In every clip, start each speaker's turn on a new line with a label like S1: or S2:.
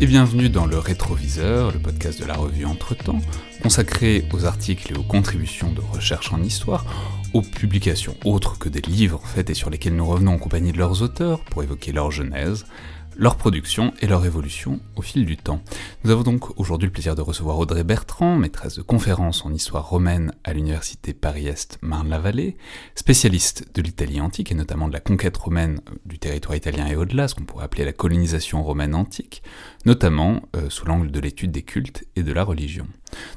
S1: et bienvenue dans le Rétroviseur, le podcast de la revue Entre-temps, consacré aux articles et aux contributions de recherche en histoire, aux publications autres que des livres en fait et sur lesquels nous revenons en compagnie de leurs auteurs pour évoquer leur genèse, leur production et leur évolution au fil du temps. Nous avons donc aujourd'hui le plaisir de recevoir Audrey Bertrand, maîtresse de conférences en histoire romaine à l'université Paris-Est Marne-la-Vallée, spécialiste de l'Italie antique et notamment de la conquête romaine du territoire italien et au-delà, ce qu'on pourrait appeler la colonisation romaine antique, notamment euh, sous l'angle de l'étude des cultes et de la religion.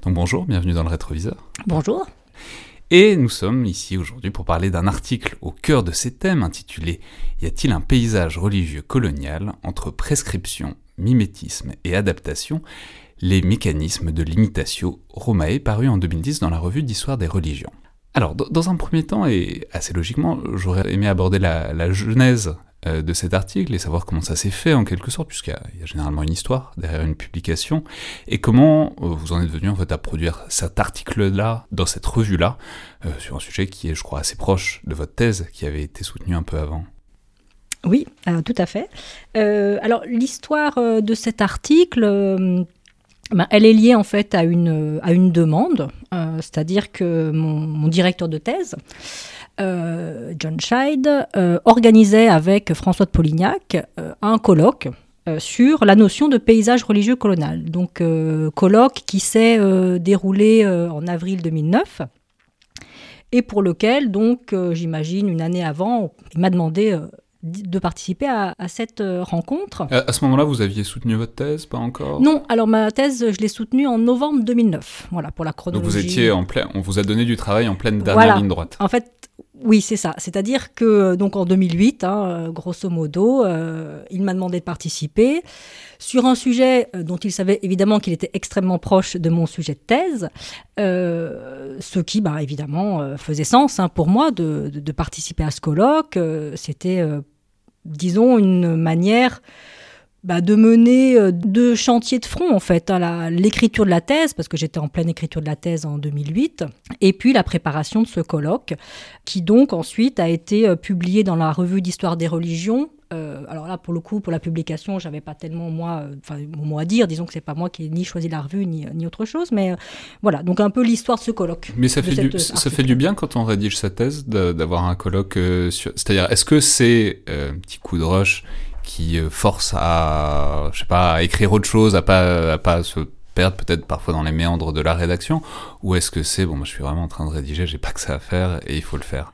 S1: Donc bonjour, bienvenue dans le rétroviseur.
S2: Bonjour.
S1: Et nous sommes ici aujourd'hui pour parler d'un article au cœur de ces thèmes intitulé Y a-t-il un paysage religieux colonial entre prescription, mimétisme et adaptation Les mécanismes de l'imitatio Romae paru en 2010 dans la revue d'histoire des religions? Alors, dans un premier temps, et assez logiquement, j'aurais aimé aborder la, la genèse de cet article et savoir comment ça s'est fait en quelque sorte, puisqu'il y, a généralement une histoire derrière une publication, et comment euh, vous en êtes venu en fait à produire cet article-là, dans cette revue-là, euh, sur un sujet qui est, je crois, assez proche de votre thèse, qui avait été soutenue un peu avant.
S2: Oui, tout à fait. alors l'histoire de cet article, ben, elle est liée en fait à une, à une demande, c'est-à-dire que mon, directeur de thèse euh, John Scheid euh, organisait avec François de Polignac euh, un colloque sur la notion de paysage religieux colonial. Donc, colloque qui s'est déroulé en avril 2009 et pour lequel, donc, j'imagine, une année avant, il m'a demandé de participer à, cette rencontre.
S1: À, ce moment-là, vous aviez soutenu votre thèse, pas encore?
S2: Non, alors ma thèse, je l'ai soutenue en novembre 2009, voilà, pour la chronologie.
S1: Donc vous étiez en plein, on vous a donné du travail en pleine dernière ligne droite.
S2: En fait, oui, c'est ça. C'est-à-dire que donc en 2008, hein, euh, grosso modo, euh, il m'a demandé de participer sur un sujet euh, dont il savait évidemment qu'il était extrêmement proche de mon sujet de thèse, ce qui, bah, évidemment, faisait sens hein, pour moi de, de, participer à ce colloque. C'était, disons, une manière bah, de mener euh, deux chantiers de front, en fait, hein, l'écriture de la thèse, parce que j'étais en pleine écriture de la thèse en 2008, et puis la préparation de ce colloque, qui donc ensuite a été euh, publié dans la revue d'histoire des religions. Euh, alors là, pour le coup, pour la publication, j'avais pas tellement moi, enfin mon mot à dire. Disons que c'est pas moi qui ai ni choisi la revue ni, ni autre chose, mais voilà. Donc un peu l'histoire de ce colloque.
S1: Mais ça fait du, ça fait du bien quand on rédige sa thèse d'avoir un colloque. C'est-à-dire, est-ce que c'est un petit coup de roche qui euh, force à, je sais pas, écrire autre chose, à pas, à pas se perdre peut-être parfois dans les méandres de la rédaction, ou est-ce que c'est bon, moi je suis vraiment en train de rédiger, j'ai pas que ça à faire et il faut le faire?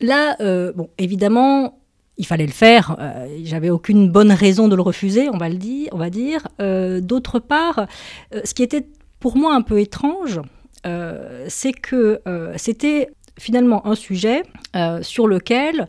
S2: Là, euh, bon, évidemment, il fallait le faire. Euh, J'avais aucune bonne raison de le refuser, on va le dire. On va dire. Euh, D'autre part, ce qui était pour moi un peu étrange, c'est que c'était finalement un sujet sur lequel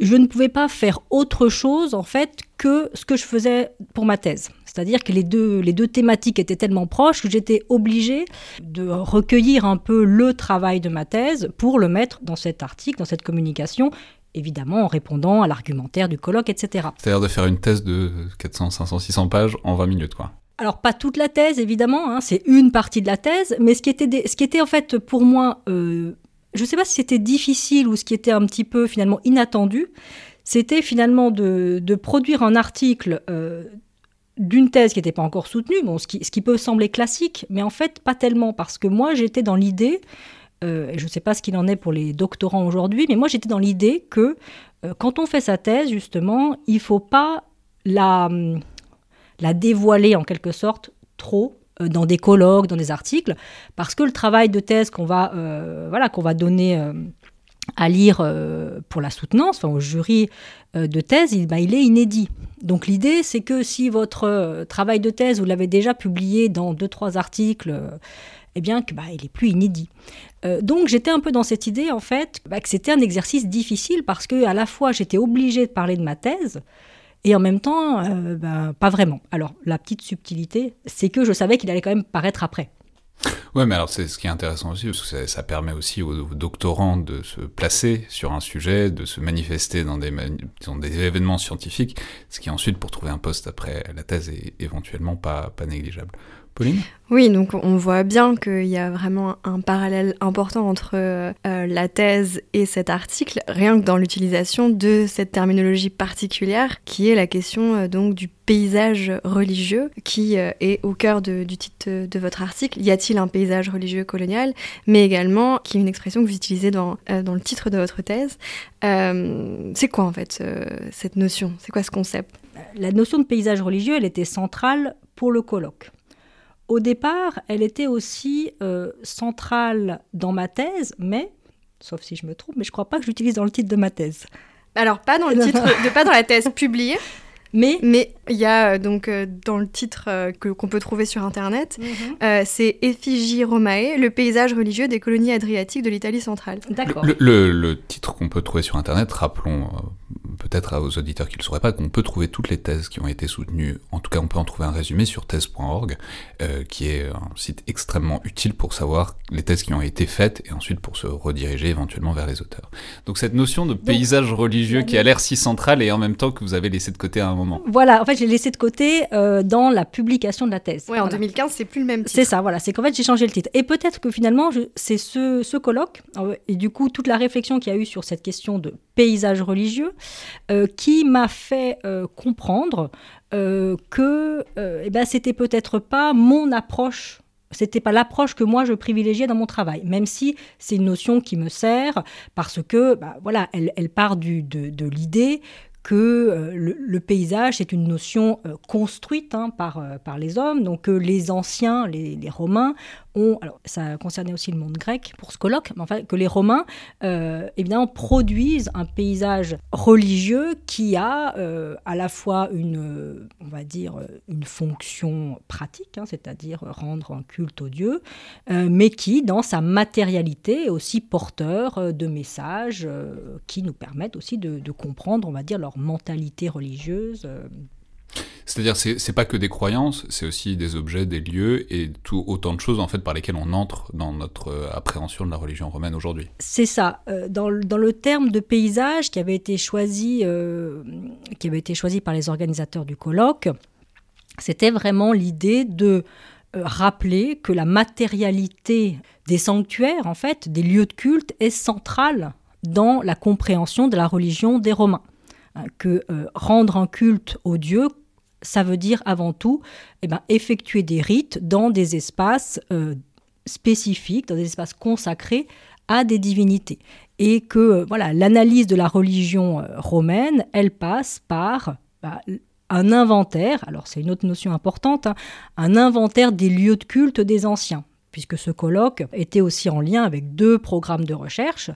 S2: je ne pouvais pas faire autre chose en fait que ce que je faisais pour ma thèse. C'est-à-dire que les deux, les deux thématiques étaient tellement proches que j'étais obligée de recueillir un peu le travail de ma thèse pour le mettre dans cet article, dans cette communication, évidemment en répondant à l'argumentaire du colloque, etc.
S1: C'est-à-dire de faire une thèse de 400, 500, 600 pages en 20 minutes, quoi.
S2: Alors pas toute la thèse, évidemment, hein, c'est une partie de la thèse, mais ce qui était, ce qui était en fait pour moi euh, je ne sais pas si c'était difficile ou ce qui était un petit peu finalement inattendu, c'était finalement de, produire un article euh, d'une thèse qui n'était pas encore soutenue, ce, qui, peut sembler classique, mais en fait pas tellement, parce que moi j'étais dans l'idée, euh, je ne sais pas ce qu'il en est pour les doctorants aujourd'hui, mais moi j'étais dans l'idée que euh, quand on fait sa thèse, justement, il ne faut pas la, dévoiler en quelque sorte trop dans des colloques, dans des articles, parce que le travail de thèse qu'on va, euh, voilà, qu'on va donner euh, à lire pour la soutenance, enfin, au jury de thèse, il, bah, il est inédit. Donc l'idée, c'est que si votre travail de thèse, vous l'avez déjà publié dans deux, trois articles, eh bien, que, bah, il est plus inédit. donc j'étais un peu dans cette idée, en fait, bah, que c'était un exercice difficile parce que à la fois j'étais obligée de parler de ma thèse, et en même temps, euh, ben, pas vraiment. Alors, la petite subtilité, c'est que je savais qu'il allait quand même paraître après.
S1: Ouais, mais alors c'est ce qui est intéressant aussi, parce que ça, permet aussi aux, doctorants de se placer sur un sujet, de se manifester dans des, événements scientifiques, ce qui ensuite, pour trouver un poste après la thèse, est éventuellement pas négligeable. Pauline
S3: oui, donc on voit bien qu'il y a vraiment un parallèle important entre euh, la thèse et cet article, rien que dans l'utilisation de cette terminologie particulière qui est la question euh, donc du paysage religieux qui euh, est au cœur du titre de votre article. Y a-t-il un paysage religieux colonial Mais également, qui est une expression que vous utilisez dans, dans le titre de votre thèse. c'est quoi en fait cette notion? C'est quoi ce concept?
S2: La notion de paysage religieux, elle était centrale pour le colloque. Au départ, elle était aussi euh, centrale dans ma thèse, mais, sauf si je me trompe, mais je ne crois pas que je l'utilise dans le titre de ma thèse.
S3: Alors, pas dans le titre, de, pas dans la thèse publiée, mais mais il y a euh, donc euh, dans le titre que qu'on peut trouver sur internet, mhm. c'est Effigie Romae, le paysage religieux des colonies adriatiques de l'Italie centrale.
S1: D'accord. Le, le, titre qu'on peut trouver sur internet, rappelons peut-être aux auditeurs qui ne le sauraient pas, qu'on peut trouver toutes les thèses qui ont été soutenues, en tout cas on peut en trouver un résumé sur thèse.org, euh, qui est un site extrêmement utile pour savoir les thèses qui ont été faites et ensuite pour se rediriger éventuellement vers les auteurs. Donc cette notion de paysage religieux qui a l'air si centrale et en même temps que vous avez laissé de côté à un moment.
S2: Voilà, en fait j'ai laissé de côté euh, dans la publication de la thèse.
S3: Ouais, en 2015 c'est plus le même titre.
S2: C'est ça, voilà, c'est qu'en fait j'ai changé le titre. Et peut-être que finalement c'est ce, ce colloque, euh, et du coup toute la réflexion qu'il y a eu sur cette question de paysage religieux, euh, qui m'a fait euh, comprendre euh, que eh ben, c'était peut-être pas mon approche c'était pas l'approche que moi je privilégiais dans mon travail, même si c'est une notion qui me sert parce que bah, voilà, elle, part du, de l'idée que euh, le, paysage est une notion euh, construite hein, par, euh, par les hommes, donc les anciens, les, Romains, ont, alors ça concernait aussi le monde grec pour ce colloque, mais enfin que les Romains évidemment produisent un paysage religieux qui a à la fois une, on va dire, une fonction pratique, hein, c'est-à-dire rendre un culte aux dieux, mais qui, dans sa matérialité, est aussi porteur de messages qui nous permettent aussi de, de comprendre, on va dire, leur mentalité religieuse. Euh.
S1: C'est-à-dire, c'est pas que des croyances, c'est aussi des objets, des lieux et tout, autant de choses en fait par lesquelles on entre dans notre euh, appréhension de la religion romaine aujourd'hui.
S2: C'est ça. Euh, dans, dans, le terme de paysage qui avait été choisi, qui avait été choisi par les organisateurs du colloque, c'était vraiment l'idée de rappeler que la matérialité des sanctuaires, en fait, des lieux de culte, est centrale dans la compréhension de la religion des Romains. Que euh, rendre un culte aux dieux, ça veut dire avant tout eh ben, effectuer des rites dans des espaces euh, spécifiques, dans des espaces consacrés à des divinités. Et que euh, voilà, l'analyse de la religion romaine, elle passe par bah, un inventaire, alors c'est une autre notion importante, hein, un inventaire des lieux de culte des anciens, puisque ce colloque était aussi en lien avec deux programmes de recherche.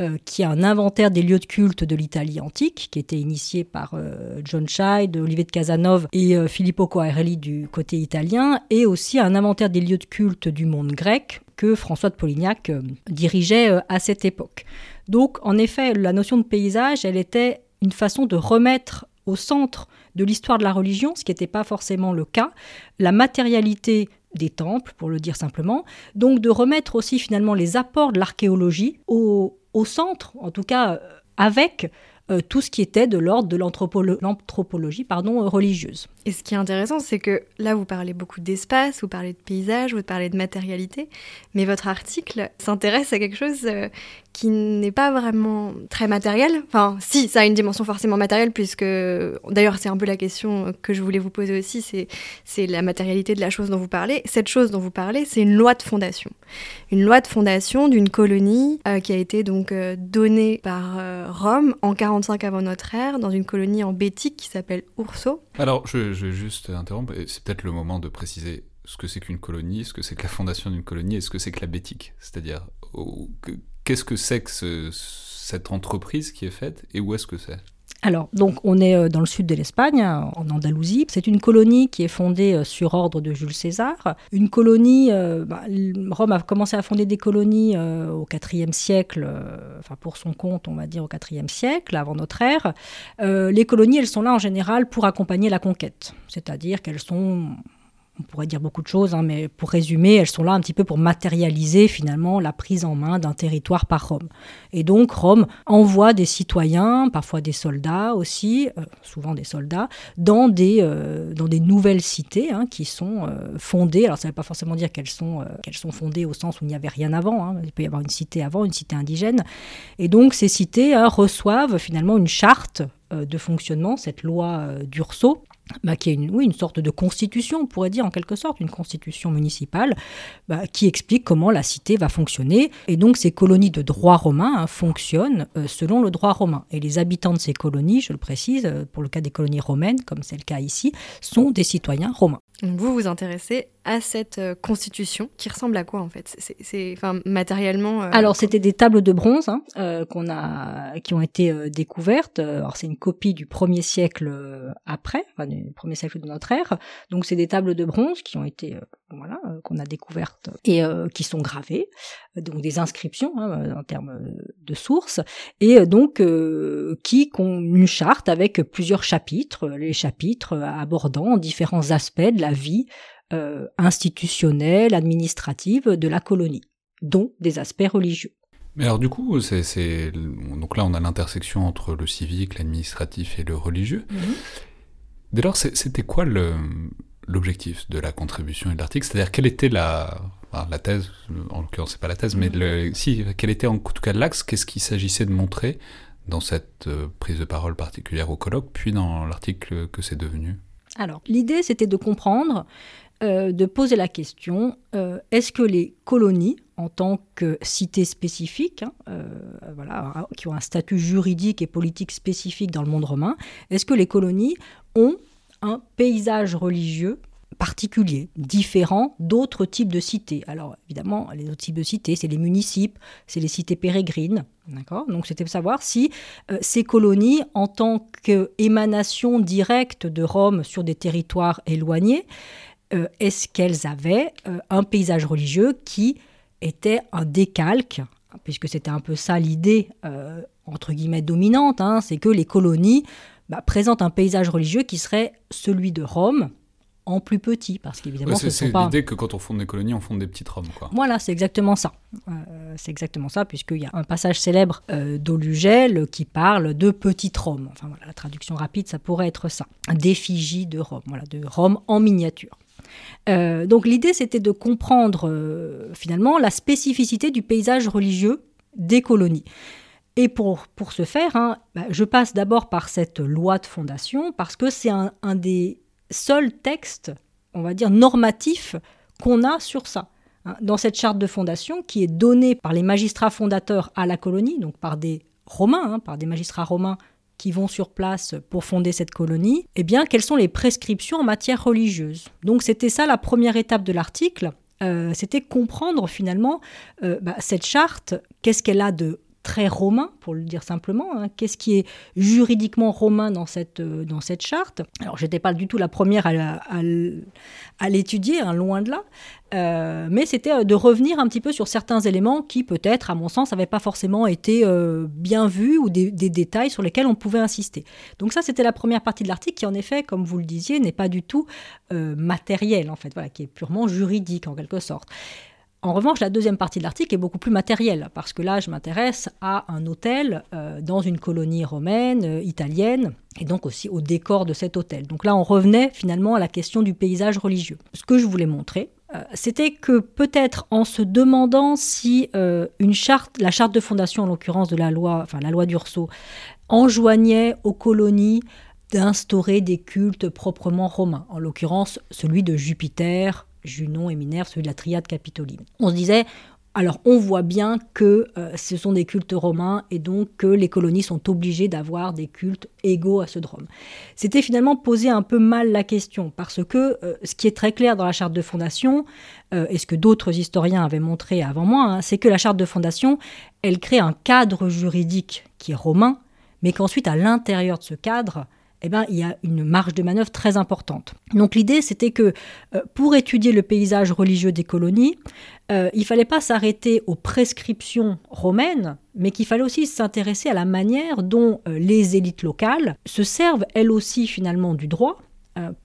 S2: Euh, qui est un inventaire des lieux de culte de l'Italie antique, qui était initié par euh, John Scheid, Olivier de Casanova et euh, Filippo Coarelli du côté italien, et aussi un inventaire des lieux de culte du monde grec que François de Polignac dirigeait à cette époque. Donc, en effet, la notion de paysage, elle était une façon de remettre au centre de l'histoire de la religion, ce qui n'était pas forcément le cas, la matérialité des temples, pour le dire simplement, donc de remettre aussi finalement les apports de l'archéologie au, au centre, en tout cas euh, avec euh, tout ce qui était de l'ordre de l'anthropologie pardon, religieuse.
S3: Et ce qui est intéressant, c'est que là, vous parlez beaucoup d'espace, vous parlez de paysage, vous parlez de matérialité, mais votre article s'intéresse à quelque chose euh, qui n'est pas vraiment très matériel. Enfin, si, ça a une dimension forcément matérielle, puisque d'ailleurs, c'est un peu la question que je voulais vous poser aussi, c'est, la matérialité de la chose dont vous parlez. Cette chose dont vous parlez, c'est une loi de fondation. Une loi de fondation d'une colonie euh, qui a été donc euh, donnée par Rome en 45 avant notre ère, dans une colonie en Bétique qui s'appelle Urso.
S1: Alors, je, je vais juste interrompre, c'est peut-être le moment de préciser ce que c'est qu'une colonie, ce que c'est que la fondation d'une colonie et ce que c'est que la bétique. C'est-à-dire, qu'est-ce que c'est que cette entreprise qui est faite et où est-ce que c'est?
S2: Alors, donc, on est euh, dans le sud de l'Espagne, en Andalousie. C'est une colonie qui est fondée euh, sur ordre de Jules César. Une colonie, euh, bah, Rome a commencé à fonder des colonies au IVe siècle, enfin pour son compte, on va dire au IVe siècle, avant notre ère. les colonies, elles sont là en général pour accompagner la conquête, c'est-à-dire qu'elles sont on pourrait dire beaucoup de choses, hein, mais pour résumer, elles sont là un petit peu pour matérialiser finalement la prise en main d'un territoire par Rome. Et donc Rome envoie des citoyens, parfois des soldats aussi, euh, souvent des soldats, dans des, euh, dans des nouvelles cités hein, qui sont euh, fondées. Alors ça ne veut pas forcément dire qu'elles sont, sont fondées au sens où il n'y avait rien avant. Hein. Il peut y avoir une cité avant, une cité indigène. Et donc ces cités reçoivent finalement une charte de fonctionnement, cette loi d'Urso, bah, qui est une, oui, une sorte de constitution, on pourrait dire en quelque sorte, une constitution municipale, bah, qui explique comment la cité va fonctionner. Et donc ces colonies de droit romain hein, fonctionnent euh, selon le droit romain. Et les habitants de ces colonies, je le précise, euh, pour le cas des colonies romaines, comme c'est le cas ici, sont des citoyens romains.
S3: vous vous intéressez à cette euh, constitution qui ressemble à quoi en fait? C'est enfin matériellement.
S2: Alors c'était des tables de bronze hein, qu'on a, qui ont été découvertes. Alors c'est une copie du premier siècle après, enfin, du premier siècle de notre ère. Donc c'est des tables de bronze qui ont été, euh, voilà, euh, qu'on a découvertes et euh, qui sont gravées, donc des inscriptions hein, en termes de sources, et donc qui ont une charte avec plusieurs chapitres, les chapitres abordant différents aspects de la vie institutionnelle, administrative de la colonie, dont des aspects religieux.
S1: Mais alors du coup, c'est, donc là on a l'intersection entre le civique, l'administratif et le religieux. Mhm. Dès lors, c'était quoi l'objectif de la contribution et de l'article? C'est-à-dire, quelle était la, la thèse En l'occurrence, c'est pas la thèse, mais le, si, quel était en tout cas l'axe? Qu'est-ce qu'il s'agissait de montrer dans cette euh, prise de parole particulière au colloque, puis dans l'article que c'est devenu?
S2: Alors, l'idée, c'était de comprendre, euh, de poser la question euh, est-ce que les colonies, en tant que cités spécifiques, hein, voilà, qui ont un statut juridique et politique spécifique dans le monde romain, est-ce que les colonies ont un paysage religieux particulier, différent d'autres types de cités? Alors évidemment, les autres types de cités, c'est les municipes, c'est les cités pérégrines. D'accord? Donc c'était de savoir si euh, ces colonies, en tant qu'émanation directe de Rome sur des territoires éloignés, euh, est-ce qu'elles avaient euh, un paysage religieux qui était un décalque, puisque c'était un peu ça l'idée, entre guillemets, dominante, hein, c'est que les colonies bah, présente un paysage religieux qui serait celui de Rome, en plus petit, parce qu'évidemment,
S1: c'est l'idée que quand on fonde des colonies, on fonde des petites Roms, quoi.
S2: Voilà, c'est exactement ça. Euh, c'est exactement ça, puisqu'il y a un passage célèbre euh, d'Olugel qui parle de petites Roms. Enfin voilà, la traduction rapide, ça pourrait être ça. D'effigie de Rome, voilà, de Rome en miniature. Euh, donc l'idée, c'était de comprendre finalement la spécificité du paysage religieux des colonies. Et pour, pour ce faire, hein, bah, je passe d'abord par cette loi de fondation parce que c'est un, des seuls textes, on va dire, normatifs qu'on a sur ça. Hein. Dans cette charte de fondation qui est donnée par les magistrats fondateurs à la colonie, donc par des Romains, hein, par des magistrats romains qui vont sur place pour fonder cette colonie, eh bien, quelles sont les prescriptions en matière religieuse? Donc c'était ça la première étape de l'article, euh, c'était comprendre finalement euh, bah, cette charte, qu'est-ce qu'elle a de très romain, pour le dire simplement. Hein. Qu'est-ce qui est juridiquement romain dans cette, euh, dans cette charte? Alors, je n'étais pas du tout la première à, l'étudier, hein, loin de là, euh, mais c'était euh, de revenir un petit peu sur certains éléments qui, peut-être, à mon sens, n'avaient pas forcément été bien vus ou des, des, détails sur lesquels on pouvait insister. Donc ça, c'était la première partie de l'article qui, en effet, comme vous le disiez, n'est pas du tout matériel, en fait, voilà, qui est purement juridique, en quelque sorte. En revanche, la deuxième partie de l'article est beaucoup plus matérielle, parce que là, je m'intéresse à un hôtel euh, dans une colonie romaine, euh, italienne, et donc aussi au décor de cet hôtel. Donc là, on revenait finalement à la question du paysage religieux. Ce que je voulais montrer, euh, c'était que peut-être en se demandant si la charte de fondation en l'occurrence de la loi, enfin la loi d'Urso, enjoignait aux colonies d'instaurer des cultes proprement romains, en l'occurrence celui de Jupiter, Junon et Minerve, celui de la triade capitoline. On se disait, alors on voit bien que euh, ce sont des cultes romains et donc que les colonies sont obligées d'avoir des cultes égaux à ceux de Rome. C'était finalement poser un peu mal la question parce que euh, ce qui est très clair dans la charte de fondation euh, et ce que d'autres historiens avaient montré avant moi, hein, c'est que la charte de fondation, elle crée un cadre juridique qui est romain, mais qu'ensuite à l'intérieur de ce cadre, eh ben, il y a une marge de manœuvre très importante. Donc l'idée, c'était que euh, pour étudier le paysage religieux des colonies, euh, il ne fallait pas s'arrêter aux prescriptions romaines, mais qu'il fallait aussi s'intéresser à la manière dont euh, les élites locales se servent elles aussi finalement du droit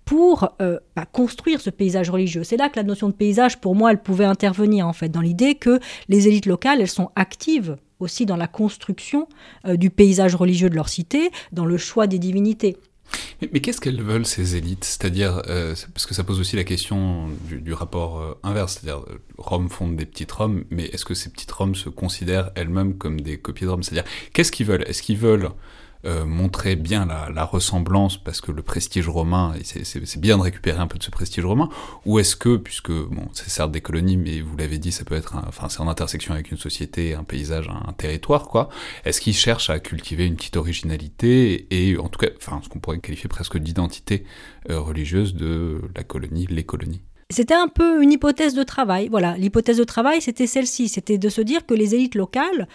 S2: pour bah, construire ce paysage religieux. C'est là que la notion de paysage, pour moi, elle pouvait intervenir en fait, dans l'idée que les élites locales, elles sont actives aussi dans la construction du paysage religieux de leur cité, dans le choix des divinités.
S1: Mais, qu'est-ce qu'elles veulent, ces élites? C'est-à-dire, euh, parce que ça pose aussi la question du, rapport euh, inverse, c'est-à-dire, euh, Rome fonde des petites Roms, mais est-ce que ces petites Roms se considèrent elles-mêmes comme des copies de Rome? C'est-à-dire, qu'est-ce qu'ils veulent? Est-ce qu'ils veulent euh, montrer bien la, ressemblance, parce que le prestige romain, c'est bien de récupérer un peu de ce prestige romain, ou est-ce que, puisque bon, c'est certes des colonies, mais vous l'avez dit, ça peut être, enfin, c'est en intersection avec une société, un paysage, un, territoire, quoi. Est-ce qu'ils cherchent à cultiver une petite originalité et, en tout cas, enfin, ce qu'on pourrait qualifier presque d'identité euh, religieuse de la colonie, les colonies?
S2: C'était un peu une hypothèse de travail. Voilà, l'hypothèse de travail, c'était celle-ci, c'était de se dire que les élites locales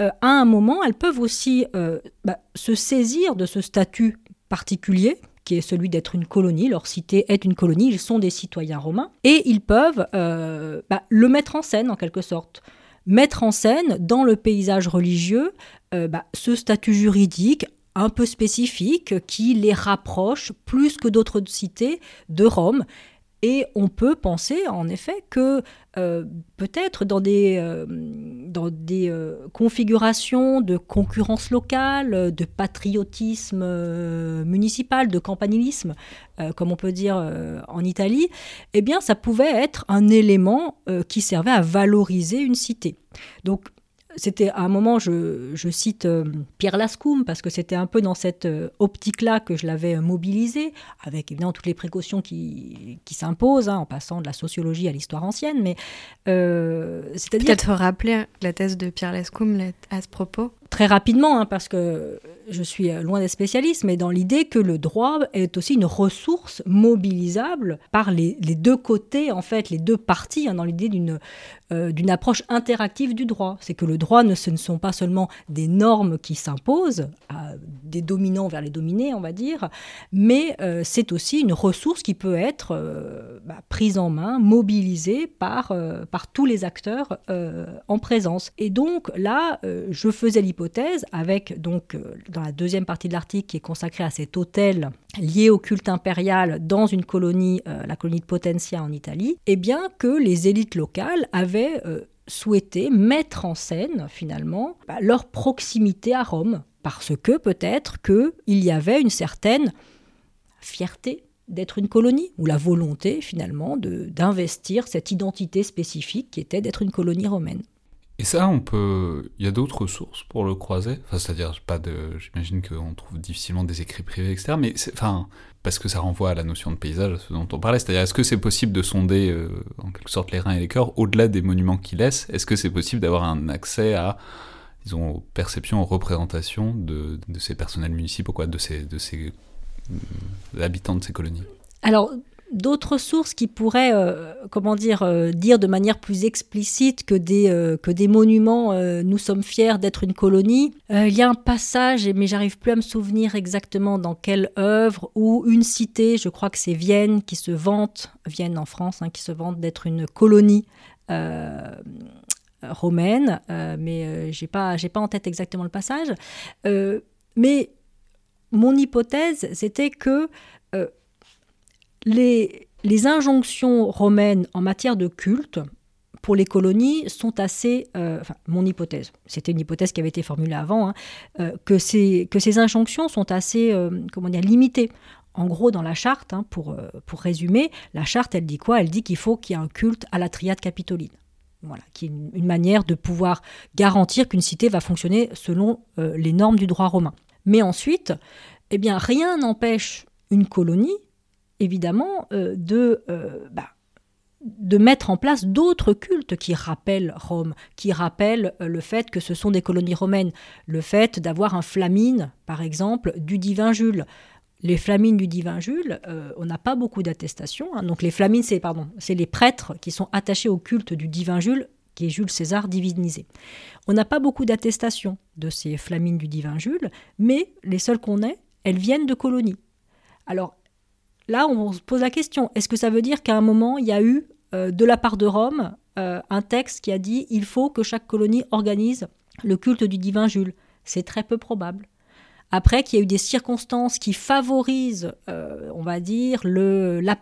S2: euh, à un moment, elles peuvent aussi euh, bah, se saisir de ce statut particulier qui est celui d'être une colonie. Leur cité est une colonie, ils sont des citoyens romains, et ils peuvent euh, bah, le mettre en scène en quelque sorte. Mettre en scène dans le paysage religieux bah, ce statut juridique un peu spécifique qui les rapproche plus que d'autres cités de Rome et on peut penser en effet que euh, peut-être dans des, euh, dans des euh, configurations de concurrence locale, de patriotisme municipal, de campanilisme, comme on peut dire en Italie, eh bien ça pouvait être un élément qui servait à valoriser une cité. Donc c'était à un moment, je, cite euh, Pierre Lascoum, parce que c'était un peu dans cette euh, optique-là que je l'avais euh, mobilisé, avec évidemment toutes les précautions qui, s'imposent, hein, en passant de la sociologie à l'histoire ancienne. Mais.
S3: Peut-être rappeler la thèse de Pierre Lascoum à ce propos
S2: Très rapidement, hein, parce que je suis loin des spécialistes, mais dans l'idée que le droit est aussi une ressource mobilisable par les, deux côtés, en fait, les deux parties, hein, dans l'idée d'une euh, d'une approche interactive du droit. C'est que le droit, ne, ce ne sont pas seulement des normes qui s'imposent, des dominants vers les dominés, on va dire, mais euh, c'est aussi une ressource qui peut être euh, bah, prise en main, mobilisée par, par tous les acteurs en présence. Et donc là, je faisais l'hypothèse, avec donc dans la deuxième partie de l'article qui est consacrée à cet hôtel lié au culte impérial dans une colonie, la colonie de Potentia en Italie, eh bien que les élites locales avaient euh, souhaité mettre en scène finalement bah, leur proximité à Rome, parce que peut-être qu'il y avait une certaine fierté d'être une colonie, ou la volonté finalement d'investir cette identité spécifique qui était d'être une colonie romaine.
S1: Et ça, on peut. Il y a d'autres sources pour le croiser. Enfin, c'est-à-dire, pas de. J'imagine qu'on trouve difficilement des écrits privés, etc. Mais enfin, parce que ça renvoie à la notion de paysage, ce dont on parlait. C'est-à-dire, est-ce que c'est possible de sonder euh, en quelque sorte les reins et les cœurs au-delà des monuments qu'ils laissent Est-ce que c'est possible d'avoir un accès à, disons, aux perceptions, aux représentations de, de ces personnels municipaux, quoi, de ces, de ces euh, habitants de ces colonies?
S2: Alors, d'autres sources qui pourraient, euh, comment dire, euh, dire de manière plus explicite que des, euh, que des monuments, nous sommes fiers d'être une colonie. il y a un passage, mais j'arrive plus à me souvenir exactement dans quelle œuvre, où une cité, je crois que c'est Vienne, qui se vante, Vienne en France, hein, qui se vante d'être une colonie romaine, mais j'ai pas, j'ai pas en tête exactement le passage. mais mon hypothèse, c'était que les, injonctions romaines en matière de culte pour les colonies sont assez, euh, enfin, mon hypothèse, c'était une hypothèse qui avait été formulée avant, hein, euh, que, ces, injonctions sont assez, euh, comment dire, limitées. En gros, dans la charte, hein, pour, pour résumer, la charte, elle dit quoi? Elle dit qu'il faut qu'il y ait un culte à la triade capitoline. Voilà, qui est une, manière de pouvoir garantir qu'une cité va fonctionner selon les normes du droit romain. Mais ensuite, eh bien, rien n'empêche une colonie évidemment euh, de, euh, bah, de mettre en place d'autres cultes qui rappellent Rome, qui rappellent euh, le fait que ce sont des colonies romaines, le fait d'avoir un flamine, par exemple, du divin Jules. Les flamines du divin Jules, on n'a pas beaucoup d'attestations. Hein. Donc les flamines, c'est pardon, c'est les prêtres qui sont attachés au culte du divin Jules, qui est Jules César divinisé. On n'a pas beaucoup d'attestations de ces flamines du divin Jules, mais les seules qu'on ait, elles viennent de colonies. Alors Là, on se pose la question, est-ce que ça veut dire qu'à un moment, il y a eu, euh, de la part de Rome, euh, un texte qui a dit il faut que chaque colonie organise le culte du divin Jules C'est très peu probable. après qu'il y a eu des circonstances qui favorisent, euh, on va dire, la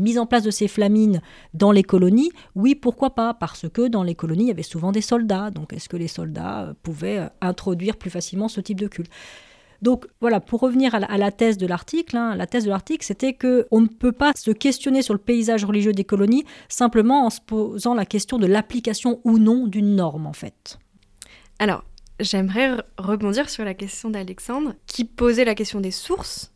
S2: mise en place de ces flamines dans les colonies, oui, pourquoi pas Parce que dans les colonies, il y avait souvent des soldats. Donc est-ce que les soldats pouvaient introduire plus facilement ce type de culte? Donc voilà, pour revenir à la, thèse de l'article, hein, la thèse de l'article, c'était que on ne peut pas se questionner sur le paysage religieux des colonies simplement en se posant la question de l'application ou non d'une norme, en fait.
S3: Alors, j'aimerais rebondir sur la question d'Alexandre, qui posait la question des sources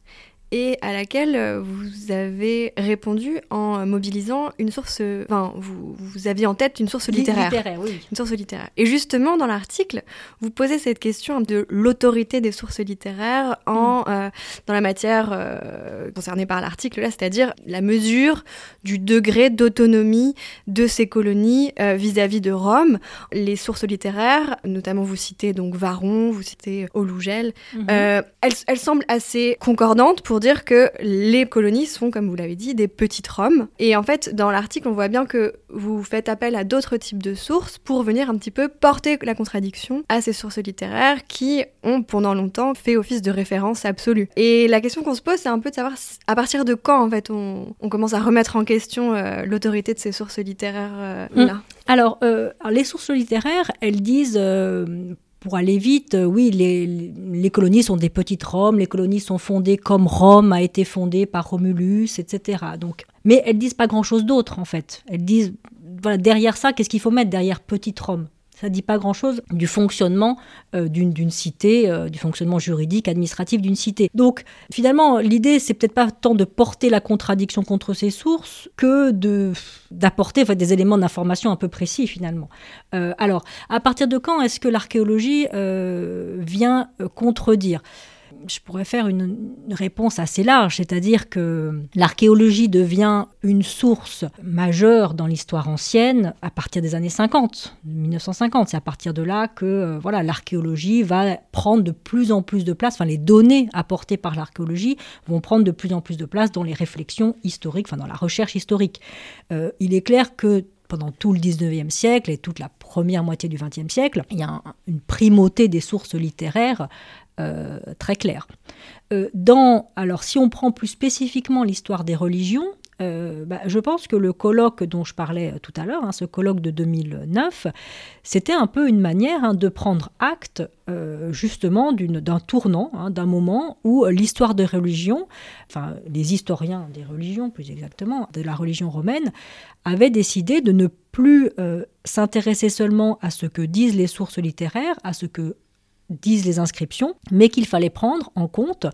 S3: et à laquelle euh, vous avez répondu en mobilisant une source, enfin, vous, vous aviez en tête une source littéraire.
S2: oui.
S3: Une source littéraire. Et justement, dans l'article, vous posez cette question de l'autorité des sources littéraires en, mm. euh, dans la matière euh, concernée par l'article, là, c'est-à-dire la mesure du degré d'autonomie de ces colonies vis-à-vis de Rome. Les sources littéraires, notamment vous citez donc Varon, vous citez Olougel, mm-hmm. elles, elles semblent assez concordantes pour dire que les colonies sont, comme vous l'avez dit, des petites Roms. Et en fait, dans l'article, on voit bien que vous faites appel à d'autres types de sources pour venir un petit peu porter la contradiction à ces sources littéraires qui ont pendant longtemps fait office de référence absolue. Et la question qu'on se pose, c'est un peu de savoir à partir de quand, en fait, on, commence à remettre en question euh, l'autorité de ces sources littéraires euh.
S2: Hum. Alors, euh, les sources littéraires, elles disent pour aller vite, euh, oui, les, colonies sont des petites Roms, les colonies sont fondées comme Rome a été fondée par Romulus, etc. Donc, mais elles disent pas grand-chose d'autre en fait. Elles disent, voilà, derrière ça, qu'est-ce qu'il faut mettre derrière petite Rome ça ne dit pas grand-chose du fonctionnement euh, d'une cité, euh, du fonctionnement juridique, administratif d'une cité. Donc finalement, l'idée, c'est peut-être pas tant de porter la contradiction contre ces sources que d'apporter des éléments d'information un peu précis finalement. Euh, alors, à partir de quand est-ce que l'archéologie vient contredire? Je pourrais faire une, réponse assez large, c'est-à-dire que l'archéologie devient une source majeure dans l'histoire ancienne à partir des années 50, 1950. C'est à partir de là que euh, voilà, l'archéologie va prendre de plus en plus de place, enfin les données apportées par l'archéologie vont prendre de plus en plus de place dans les réflexions historiques, enfin dans la recherche historique. Euh, il est clair que pendant tout le 19e siècle et toute la première moitié du 20e siècle, il y a une primauté des sources littéraires très clair. Euh, dans, alors si on prend plus spécifiquement l'histoire des religions, euh, bah, je pense que le colloque dont je parlais tout à l'heure, hein, ce colloque de 2009, c'était un peu une manière hein, de prendre acte justement d'un tournant, hein, d'un moment où l'histoire des religions, enfin les historiens des religions plus exactement, de la religion romaine, avaient décidé de ne plus s'intéresser seulement à ce que disent les sources littéraires, à ce que disent les inscriptions, mais qu'il fallait prendre en compte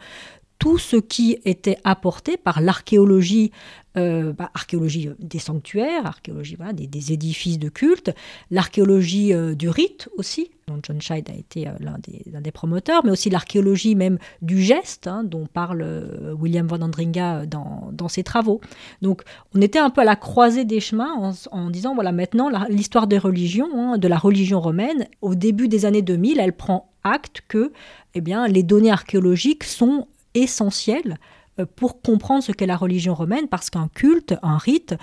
S2: tout ce qui était apporté par l'archéologie, euh, bah, archéologie des sanctuaires, archéologie des, édifices de culte, l'archéologie euh, du rite aussi, dont John Scheid a été euh, l'un des, promoteurs, mais aussi l'archéologie même du geste, hein, dont parle William van Andringa dans, dans, ses travaux. Donc on était un peu à la croisée des chemins en, disant, voilà, maintenant l'histoire des religions, hein, de la religion romaine, au début des années 2000, elle prend que eh bien, les données archéologiques sont essentielles euh, pour comprendre ce qu'est la religion romaine, parce qu'un culte, un rite,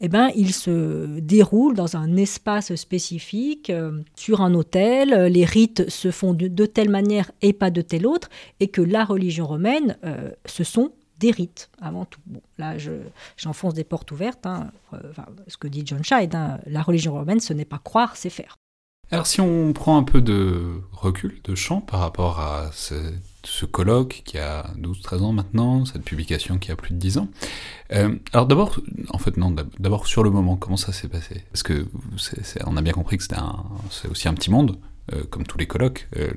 S2: eh ben, il se déroule dans un espace spécifique, euh, sur un autel, les rites se font de, telle manière et pas de telle autre, et que la religion romaine, euh, ce sont des rites avant tout. Bon, là, j'enfonce des portes ouvertes. Hein, ce que dit John Scheid, hein, la religion romaine, ce n'est pas croire, c'est faire.
S1: Alors si on prend un peu de recul, de champ par rapport à ce, colloque qui a 12-13 ans maintenant, cette publication qui a plus de 10 ans, euh, alors d'abord, en fait non, d'abord sur le moment, comment ça s'est passé? Parce que on a bien compris que c'est aussi un petit monde, euh, comme tous les colloques, euh,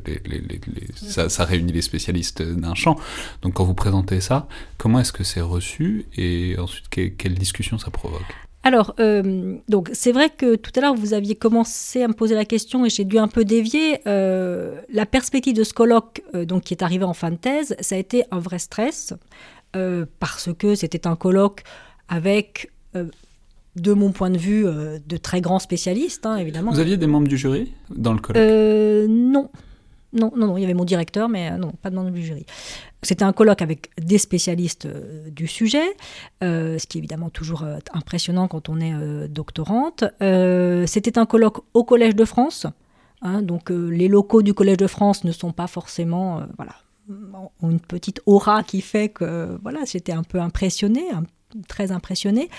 S1: ça, ça, réunit les spécialistes d'un champ. Donc quand vous présentez ça, comment est-ce que c'est reçu? Et ensuite quelle discussion ça provoque?
S2: Alors, euh, donc c'est vrai que tout à l'heure vous aviez commencé à me poser la question et j'ai dû un peu dévier. Euh, la perspective de ce colloque, euh, donc qui est arrivé en fin de thèse, ça a été un vrai stress parce que c'était un colloque avec, de mon point de vue, de très grands spécialistes, hein, évidemment.
S1: Vous aviez des membres du jury dans le colloque?
S2: Non. Non, non, non, il y avait mon directeur, mais non, pas de membre du jury. C'était un colloque avec des spécialistes euh, du sujet, euh, ce qui est évidemment toujours euh, impressionnant quand on est doctorante. C'était un colloque au Collège de France, Hein. donc les locaux du Collège de France ne sont pas forcément, voilà, ont une petite aura qui fait que voilà, j'étais un peu impressionnée, très impressionnée.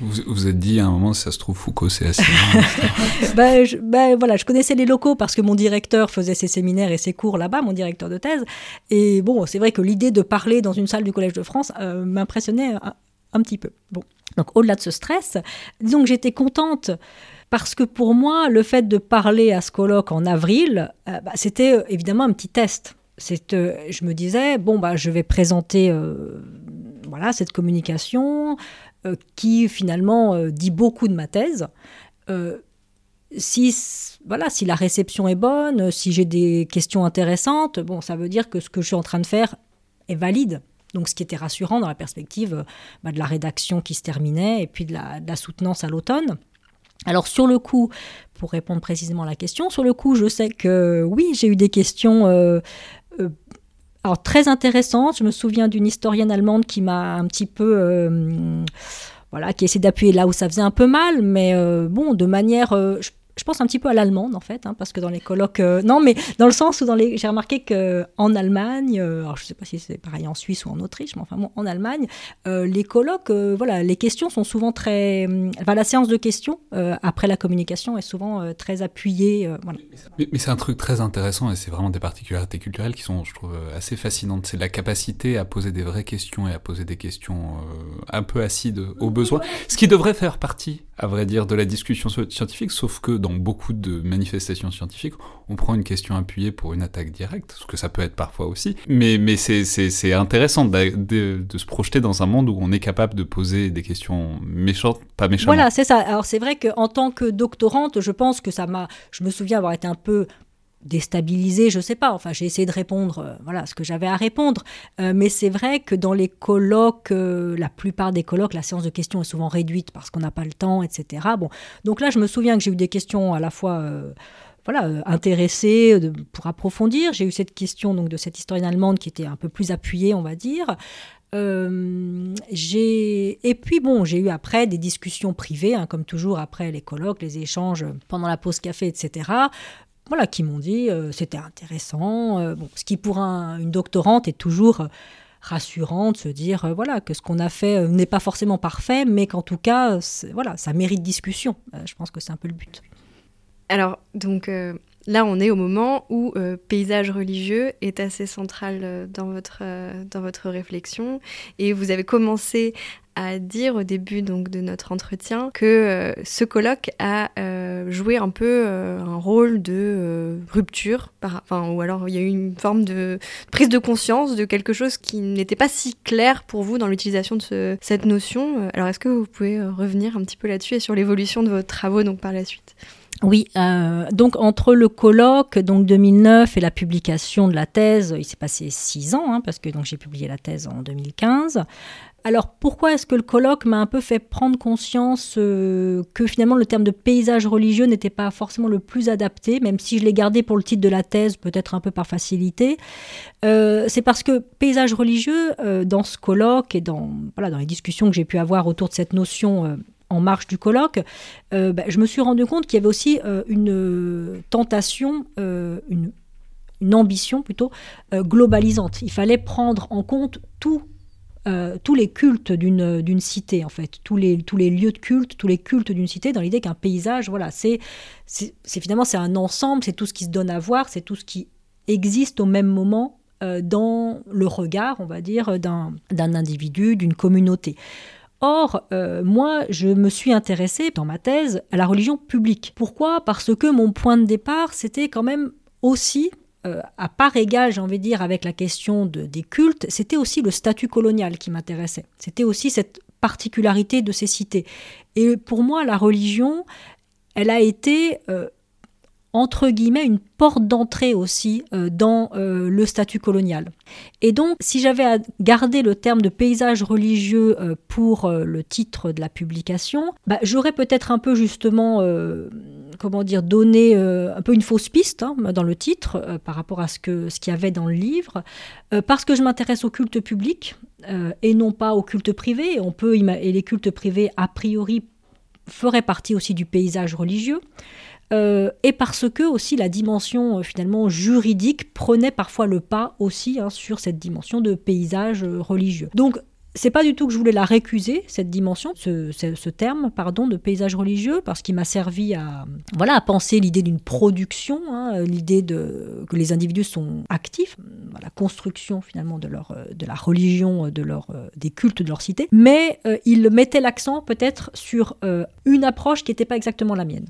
S1: Vous vous êtes dit à un moment, ça se trouve, Foucault, c'est assez.
S2: ben, je, ben, voilà, je connaissais les locaux parce que mon directeur faisait ses séminaires et ses cours là-bas, mon directeur de thèse. Et bon, c'est vrai que l'idée de parler dans une salle du Collège de France euh, m'impressionnait un, petit peu. Bon, donc au-delà de ce stress, disons que j'étais contente. Parce que pour moi, le fait de parler à ce colloque en avril, euh, bah, c'était euh, évidemment un petit test. je me disais, bon, bah, je vais présenter voilà, cette communication euh, qui finalement euh, dit beaucoup de ma thèse. Euh, si, voilà, si la réception est bonne, si j'ai des questions intéressantes, bon, ça veut dire que ce que je suis en train de faire est valide. Donc, ce qui était rassurant dans la perspective bah, de la rédaction qui se terminait et puis de la, soutenance à l'automne. Alors, sur le coup, pour répondre précisément à la question, sur le coup, je sais que oui, j'ai eu des questions alors très intéressante. Je me souviens d'une historienne allemande qui m'a un petit peu euh, voilà, qui essaie d'appuyer là où ça faisait un peu mal, mais euh, bon, de manière, euh, pense un petit peu à l'allemande en fait, hein, parce que dans les colloques, euh, non, mais dans le sens où dans les, j'ai remarqué que en Allemagne, euh, alors je sais pas si c'est pareil en Suisse ou en Autriche, mais enfin bon, en Allemagne, euh, les colloques, voilà, les questions sont souvent très, enfin la séance de questions après la communication est souvent très appuyée, voilà.
S1: Mais, mais c'est un truc très intéressant et c'est vraiment des particularités culturelles qui sont, je trouve, assez fascinantes. C'est la capacité à poser des vraies questions et à poser des questions un peu acides au besoin, ce qui devrait faire partie, à vrai dire, de la discussion scientifique, sauf que dans beaucoup de manifestations scientifiques, on prend une question appuyée pour une attaque directe, ce que ça peut être parfois aussi. Mais, mais c'est intéressant de, de, se projeter dans un monde où on est capable de poser des questions méchantes, pas méchantes.
S2: Voilà, c'est ça. Alors c'est vrai qu'en tant que doctorante, je pense que ça m'a... Je me souviens avoir été un peu déstabilisé, je sais pas. Enfin, j'ai essayé de répondre, euh, voilà, ce que j'avais à répondre. Euh, mais c'est vrai que dans les colloques, euh, la plupart des colloques, la séance de questions est souvent réduite parce qu'on n'a pas le temps, etc. Bon, donc là, je me souviens que j'ai eu des questions à la fois. voilà, intéressées pour approfondir. J'ai eu cette question donc de cette historienne allemande qui était un peu plus appuyée, on va dire. et puis bon, j'ai eu après des discussions privées, hein, comme toujours après les colloques, les échanges pendant la pause café, etc voilà, qui m'ont dit euh, c'était intéressant. Euh, bon, ce qui pour une doctorante est toujours euh, rassurant de se dire voilà que ce qu'on a fait n'est pas forcément parfait, mais qu'en tout cas voilà ça mérite discussion. je pense que c'est un peu le but.
S3: Alors donc là on est au moment où paysage religieux est assez central dans votre dans votre réflexion et vous avez commencé à dire au début donc de notre entretien que euh, ce colloque a euh, joué un peu euh, un rôle de rupture, par, enfin, ou alors il y a eu une forme de prise de conscience de quelque chose qui n'était pas si clair pour vous dans l'utilisation de cette notion. Alors est-ce que vous pouvez revenir un petit peu là-dessus et sur l'évolution de vos travaux donc par la suite?
S2: Oui, donc entre le colloque donc 2009 et la publication de la thèse, il s'est passé six ans, hein, parce que donc j'ai publié la thèse en 2015. Alors pourquoi est-ce que le colloque m'a un peu fait prendre conscience euh, que finalement le terme de paysage religieux n'était pas forcément le plus adapté, même si je l'ai gardé pour le titre de la thèse, peut-être un peu par facilité euh, C'est parce que paysage religieux, euh, dans ce colloque et dans, les discussions que j'ai pu avoir autour de cette notion en marche du colloque, bah, je me suis rendu compte qu'il y avait aussi une tentation, une, ambition plutôt globalisante. Il fallait prendre en compte tout euh, tous les cultes d'une cité, en fait, tous les, tous les lieux de culte, tous les cultes d'une cité, dans l'idée qu'un paysage, voilà, c'est finalement c'est un ensemble, c'est tout ce qui se donne à voir, c'est tout ce qui existe au même moment euh, dans le regard, on va dire, d'un individu, d'une communauté. Or, euh, moi, je me suis intéressée dans ma thèse à la religion publique. Pourquoi? Parce que mon point de départ, c'était quand même aussi euh, à part égale, j'ai envie de dire, avec la question des cultes, c'était aussi le statut colonial qui m'intéressait. C'était aussi cette particularité de ces cités. Et pour moi, la religion, elle a été euh, entre guillemets une porte d'entrée aussi euh, dans euh, le statut colonial. Et donc, si j'avais à garder le terme de paysage religieux euh, pour le titre de la publication, bah, j'aurais peut-être un peu justement, comment dire, donné un peu une fausse piste hein, dans le titre par rapport à ce que ce qu'il y avait dans le livre, parce que je m'intéresse au culte public et non pas au culte privé. Et les cultes privés a priori ferait partie aussi du paysage religieux. Euh, et parce que aussi la dimension euh, finalement juridique prenait parfois le pas aussi hein, sur cette dimension de paysage euh, religieux. Donc c'est pas du tout que je voulais la récuser cette dimension, ce, terme pardon de paysage religieux, parce qu'il m'a servi à voilà à penser l'idée d'une production, hein, l'idée de que les individus sont actifs, la construction finalement de leur de la religion, de leur des cultes de leur cité, mais il mettait l'accent peut-être sur une approche qui n'était pas exactement la mienne.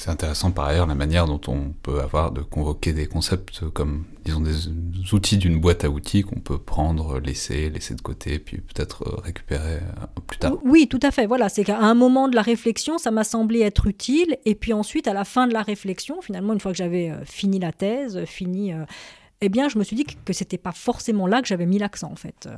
S1: C'est intéressant par ailleurs la manière dont on peut avoir de convoquer des concepts comme, disons, des outils d'une boîte à outils qu'on peut prendre, laisser, laisser de côté, puis peut-être euh, récupérer euh, plus tard.
S2: Oui, tout à fait. Voilà, c'est qu'à un moment de la réflexion, ça m'a semblé être utile, et puis ensuite, à la fin de la réflexion, finalement, une fois que j'avais euh, fini la thèse, fini, eh bien, je me suis dit que c'était pas forcément là que j'avais mis l'accent, en fait.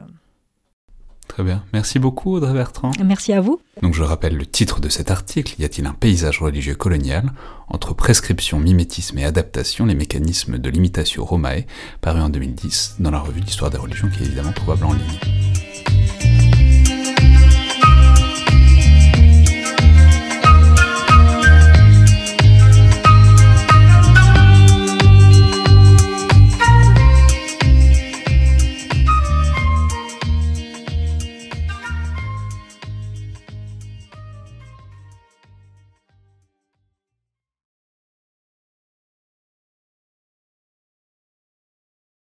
S1: Très bien. Merci beaucoup, Audrey Bertrand.
S2: Merci à vous.
S1: Donc, je rappelle le titre de cet article Y a-t-il un paysage religieux colonial Entre prescription, mimétisme et adaptation, les mécanismes de l'imitation Romae, paru en 2010 dans la revue d'histoire des religions qui est évidemment trouvable en ligne?